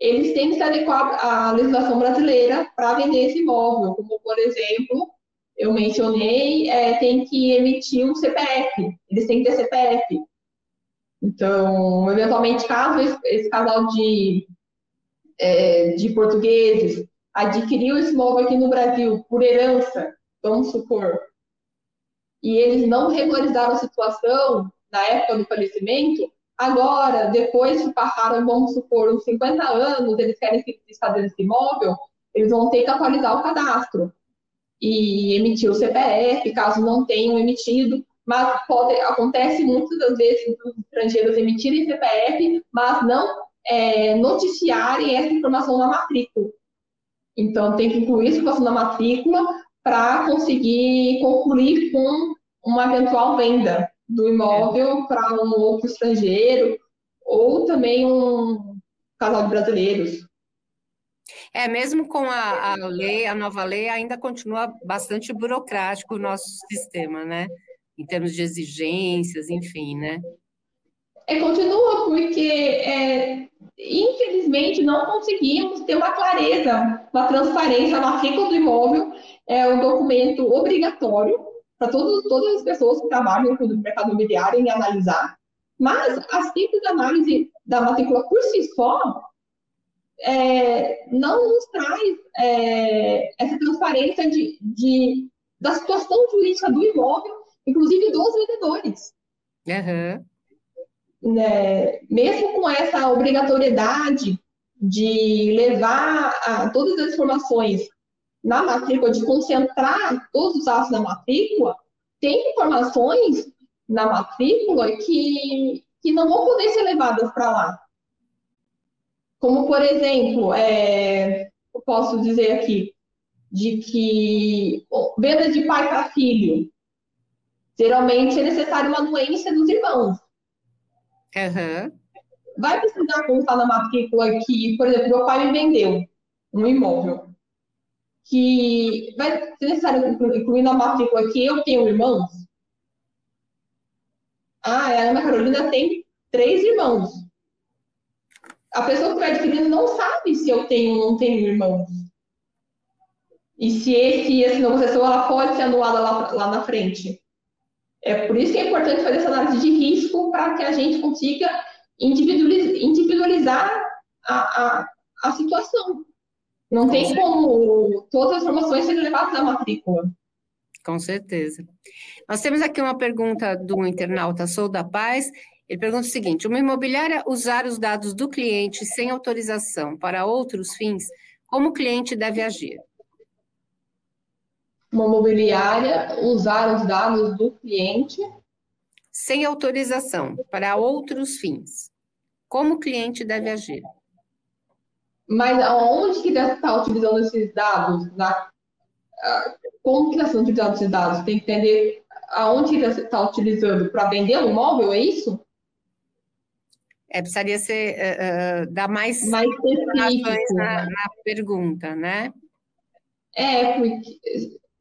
eles têm que se adequar à legislação brasileira para vender esse imóvel, como, por exemplo, eu mencionei, é, tem que emitir um CPF, eles têm que ter CPF. Então, eventualmente, caso esse, esse casal de, é, de portugueses adquiriu esse imóvel aqui no Brasil por herança, vamos supor, e eles não regularizaram a situação na época do falecimento, Agora, depois que passaram, vamos supor, uns 50 anos, eles querem se desfazer desse imóvel, eles vão ter que atualizar o cadastro e emitir o CPF, caso não tenham emitido. Mas pode, acontece muitas das vezes os estrangeiros emitirem CPF, mas não é, noticiarem essa informação na matrícula. Então, tem que incluir essa informação na matrícula para conseguir concluir com uma eventual venda do imóvel para um outro estrangeiro ou também um casal de brasileiros. É, mesmo com a, a lei, a nova lei, ainda continua bastante burocrático o nosso sistema, né? Em termos de exigências, enfim, né? É, continua, porque é, infelizmente não conseguimos ter uma clareza, uma transparência. A matrícula do imóvel é um documento obrigatório para todas as pessoas que trabalham no mercado imobiliário em analisar, mas a simples análise da matrícula por si só é, não nos traz é, essa transparência de, de, da situação jurídica do imóvel, inclusive dos vendedores. Uhum. Né? Mesmo com essa obrigatoriedade de levar a, todas as informações na matrícula, de concentrar todos os atos na matrícula, tem informações na matrícula que, que não vão poder ser levadas para lá. Como, por exemplo, é, eu posso dizer aqui, de que venda de pai para filho, geralmente é necessário uma anuência dos irmãos. Uhum. Vai precisar constar na matrícula que, por exemplo, meu pai me vendeu um imóvel que vai ser necessário incluir na matrícula que eu tenho irmãos? Ah, a Ana Carolina tem três irmãos. A pessoa que vai adquirindo não sabe se eu tenho ou não tenho irmãos. E se esse, essa negociação ela pode ser anulada lá, lá na frente. É por isso que é importante fazer essa análise de risco para que a gente consiga individualizar a, a, a situação. Não tem como todas as informações serem levadas à matrícula. Com certeza. Nós temos aqui uma pergunta do internauta Sou da Paz. Ele pergunta o seguinte: uma imobiliária usar os dados do cliente sem autorização para outros fins, como o cliente deve agir? Uma imobiliária usar os dados do cliente sem autorização para outros fins, como o cliente deve agir? Mas aonde que está utilizando esses dados? Na, como que está sendo utilizados esses dados? Tem que entender aonde que está utilizando para vender o imóvel, é isso? É, precisaria ser, uh, uh, dar mais, mais informações na, na, pergunta, né? É, porque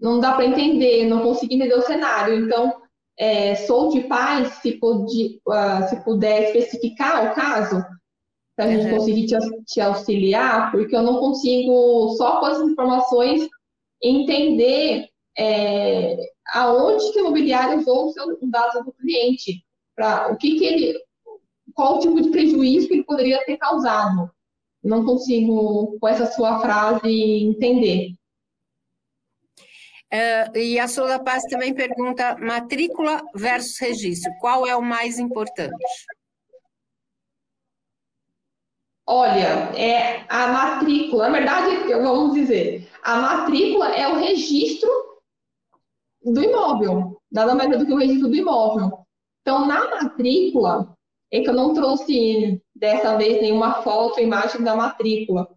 não dá para entender, não consegui entender o cenário. Então, é, sou de paz, se, puder, uh, se puder especificar o caso, para a gente uhum. conseguir te, te, auxiliar, porque eu não consigo, só com essas informações, entender é, aonde que o imobiliário usou os dados do cliente, para o que, que ele, qual o tipo de prejuízo que ele poderia ter causado. Não consigo, com essa sua frase, entender. Uh, e a Sola Paz também pergunta: matrícula versus registro, qual é o mais importante? Olha, é a matrícula, na verdade, vamos dizer, a matrícula é o registro do imóvel, nada mais do que o registro do imóvel. Então, na matrícula, é que eu não trouxe dessa vez nenhuma foto, imagem da matrícula.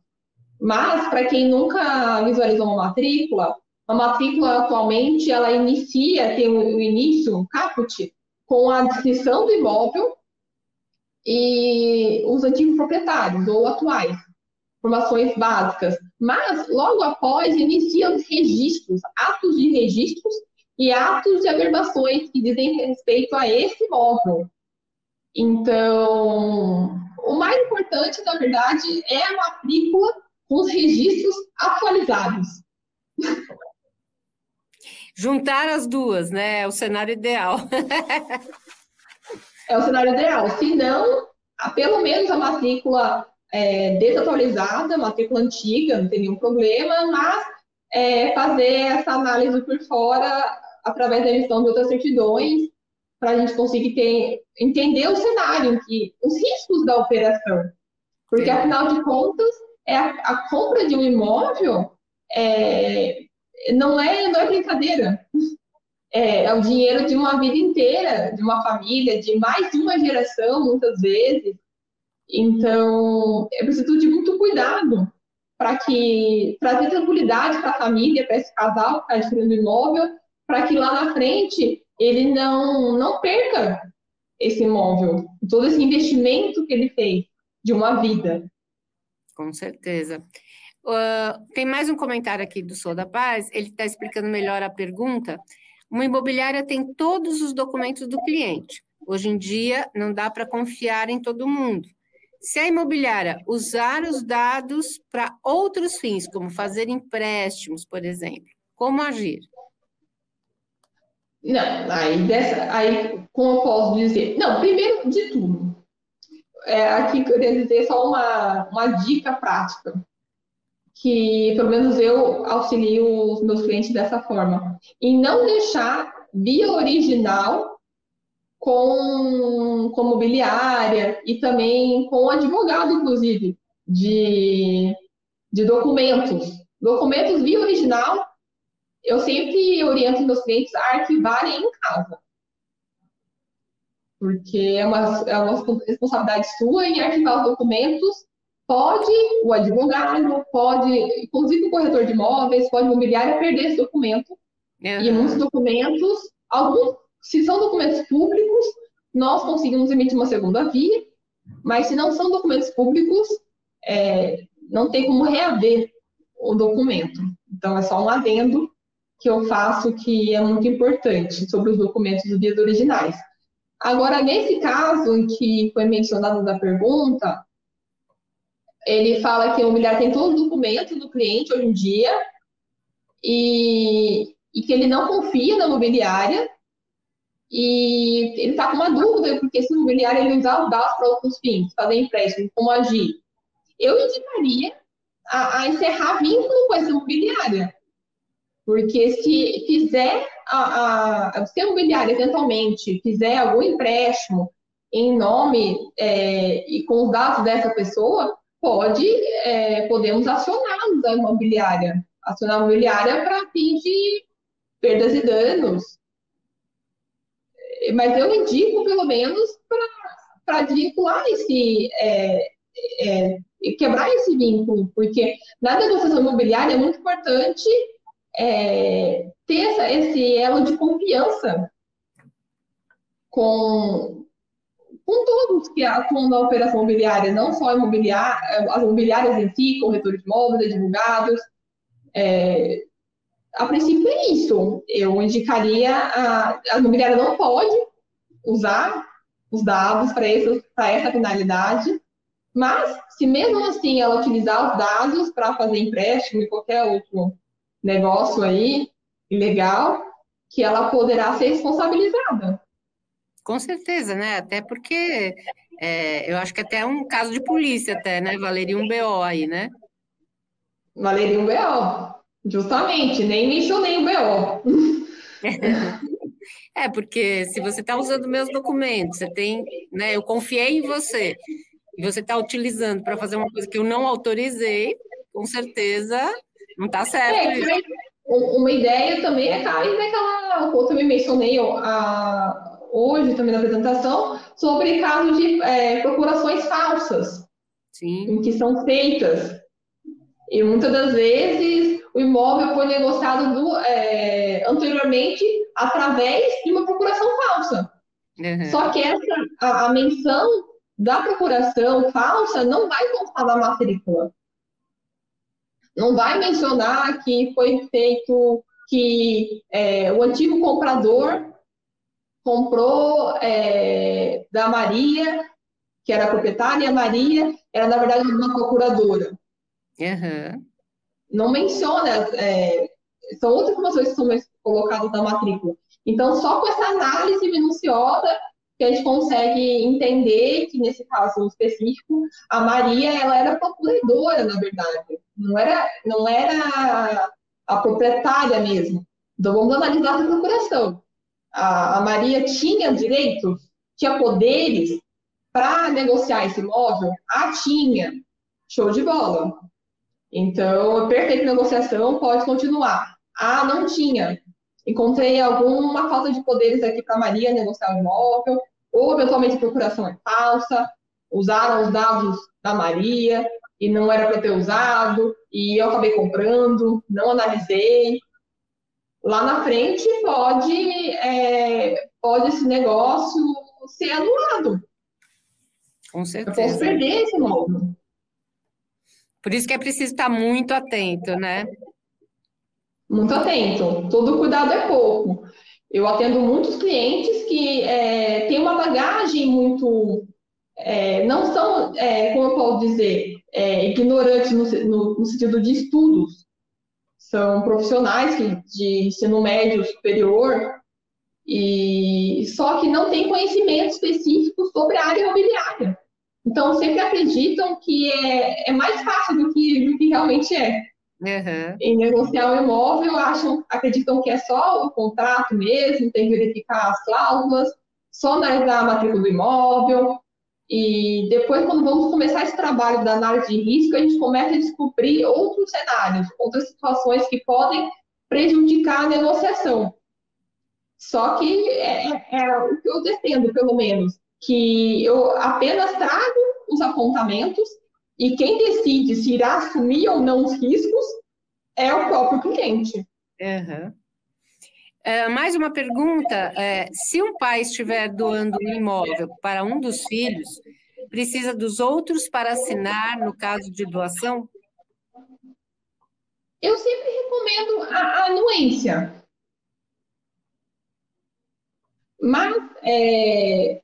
Mas, para quem nunca visualizou uma matrícula, a matrícula atualmente ela inicia, tem o, início, um caput, com a descrição do imóvel e os antigos proprietários ou atuais, informações básicas. Mas logo após iniciam os registros, atos de registros e atos de averbações que dizem respeito a esse imóvel. Então, o mais importante, na verdade, é a matrícula com os registros atualizados. Juntar as duas, né? É o cenário ideal. é o cenário ideal. Se não, pelo menos a matrícula é, desatualizada, matrícula antiga, não tem nenhum problema, mas é, fazer essa análise por fora através da emissão de outras certidões, para a gente conseguir ter, entender o cenário, que, os riscos da operação. Porque, afinal de contas, é a, a compra de um imóvel é, não é, não é brincadeira. É, é, o dinheiro de uma vida inteira, de uma família, de mais de uma geração, muitas vezes. Então, é preciso de muito cuidado para que trazer tranquilidade para a família, para esse casal que está adquirindo imóvel, para que lá na frente ele não, não perca esse imóvel, todo esse investimento que ele fez de uma vida. Com certeza. Uh, tem mais um comentário aqui do Sou da Paz, ele está explicando melhor a pergunta. Uma imobiliária tem todos os documentos do cliente. Hoje em dia, não dá para confiar em todo mundo. Se a imobiliária usar os dados para outros fins, como fazer empréstimos, por exemplo, como agir? Não, aí, dessa, aí como eu posso dizer? Não, primeiro de tudo, é, aqui queria dizer só uma, uma dica prática que pelo menos eu auxilio os meus clientes dessa forma. E não deixar via original com, com mobiliária e também com advogado, inclusive, de, de documentos. Documentos via original, eu sempre oriento meus clientes a arquivarem em casa. Porque é uma, é uma responsabilidade sua em arquivar os documentos pode o advogado, pode, inclusive o corretor de imóveis, pode o imobiliário perder esse documento. Uhum. E muitos documentos, alguns, se são documentos públicos, nós conseguimos emitir uma segunda via, mas se não são documentos públicos, é, não tem como reaver o documento. Então, é só um adendo que eu faço que é muito importante sobre os documentos dos dias originais. Agora, nesse caso em que foi mencionado na pergunta, ele fala que o imobiliário tem todos os documentos do cliente hoje em dia e, e que ele não confia na imobiliária e ele está com uma dúvida, porque se o imobiliário ele usar os dados para outros fins, fazer empréstimo, como agir, eu indicaria a, a encerrar vínculo com essa imobiliária. Porque se fizer a, a, se a imobiliária eventualmente fizer algum empréstimo em nome é, e com os dados dessa pessoa, pode, é, podemos acioná-los a imobiliária, acionar a imobiliária para fins de perdas e danos. Mas eu indico, pelo menos, para vincular esse, é, é, quebrar esse vínculo, porque na negociação imobiliária é muito importante é, ter essa, esse elo de confiança com, com todos que atuam na operação imobiliária, não só imobiliária, as imobiliárias em si, corretores de imóveis, advogados, é, a princípio é isso. Eu indicaria a, a imobiliária não pode usar os dados para essa finalidade, mas se mesmo assim ela utilizar os dados para fazer empréstimo e qualquer outro negócio aí ilegal, que ela poderá ser responsabilizada. Com certeza, né? Até porque é, eu acho que até é um caso de polícia, até, né? Valeria um BO aí, né? Valeria um BO, justamente, nem mencionei o BO. <laughs> É, porque se você está usando meus documentos, você tem, né? Eu confiei em você, e você está utilizando para fazer uma coisa que eu não autorizei, com certeza não está certo. É, uma ideia também é cair naquela, eu também mencionei a, hoje também na apresentação, sobre casos de é, procurações falsas, Sim. em que são feitas. E muitas das vezes o imóvel foi negociado do, é, anteriormente através de uma procuração falsa. Uhum. Só que essa, a, a menção da procuração falsa não vai constar na matrícula. Não vai mencionar que foi feito que é, o antigo comprador comprou é, da Maria, que era a proprietária, e a Maria era, na verdade, uma procuradora. Uhum. Não menciona, é, são outras informações que são colocadas na matrícula. Então, só com essa análise minuciosa que a gente consegue entender que, nesse caso específico, a Maria ela era procuradora, na verdade. Não era, não era a proprietária mesmo. Então, vamos analisar a procuração. A, a Maria tinha direitos, tinha poderes para negociar esse imóvel? Ah, tinha. Show de bola. Então, perfeita negociação, pode continuar. Ah, não tinha encontrei alguma falta de poderes aqui para Maria negociar o imóvel, ou eventualmente a procuração é falsa, usaram os dados da Maria e não era para ter usado, e eu acabei comprando, não analisei. Lá na frente pode, é, pode esse negócio ser anulado. Com certeza. Eu posso perder esse imóvel. Por isso que é preciso estar muito atento, né? muito atento. Todo cuidado é pouco. Eu atendo muitos clientes que é, têm uma bagagem muito. É, não são, é, como eu posso dizer, é, ignorantes no, no, no, sentido de estudos. São profissionais de ensino médio superior, e só que não têm conhecimento específico sobre a área imobiliária. Então, sempre acreditam que é, é mais fácil do que, do que realmente é. Uhum. Em negociar o imóvel, acham, acreditam que é só o contrato mesmo, tem que verificar as cláusulas, só analisar a matrícula do imóvel. E depois, quando vamos começar esse trabalho da análise de risco, a gente começa a descobrir outros cenários, outras situações que podem prejudicar a negociação. Só que é, é, é o que eu defendo, pelo menos, que eu apenas trago os apontamentos e quem decide se irá assumir ou não os riscos é o próprio cliente. Uhum. Uh, mais uma pergunta: é, se um pai estiver doando um imóvel para um dos filhos, precisa dos outros para assinar no caso de doação? Eu sempre recomendo a, anuência. Mas é,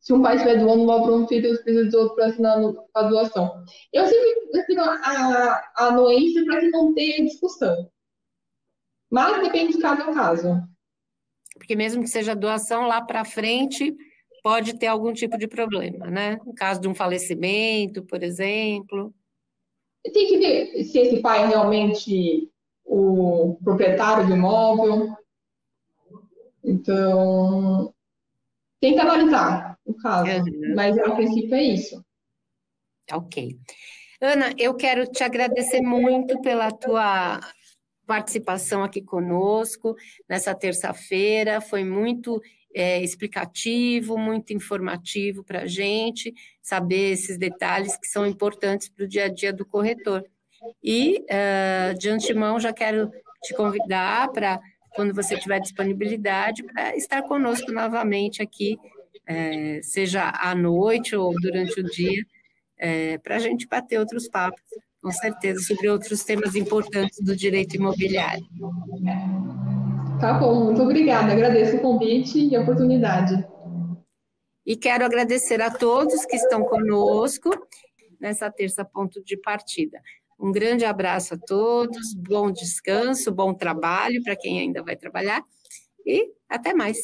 se um pai estiver doando uma para um filho, precisa de outro para assinar a doação. Eu sempre prefiro a, a anuência para que não tenha discussão. Mas depende de cada caso. Porque mesmo que seja doação lá para frente, pode ter algum tipo de problema, né? No caso de um falecimento, por exemplo. Tem que ver se esse pai é realmente o proprietário do imóvel. Então, tem que analisar o caso, uhum. mas a princípio é isso. Ok. Ana, eu quero te agradecer muito pela tua participação aqui conosco nessa terça-feira. Foi muito é, explicativo, muito informativo para a gente saber esses detalhes que são importantes para o dia a dia do corretor. E, uh, de antemão, já quero te convidar para, quando você tiver disponibilidade, para estar conosco novamente aqui é, seja à noite ou durante o dia, é, para a gente bater outros papos com certeza, sobre outros temas importantes do direito imobiliário. Tá bom, muito obrigada. Agradeço o convite e a oportunidade. E quero agradecer a todos que estão conosco nessa terça ponto de partida. Um grande abraço a todos, bom descanso, bom trabalho para quem ainda vai trabalhar e até mais.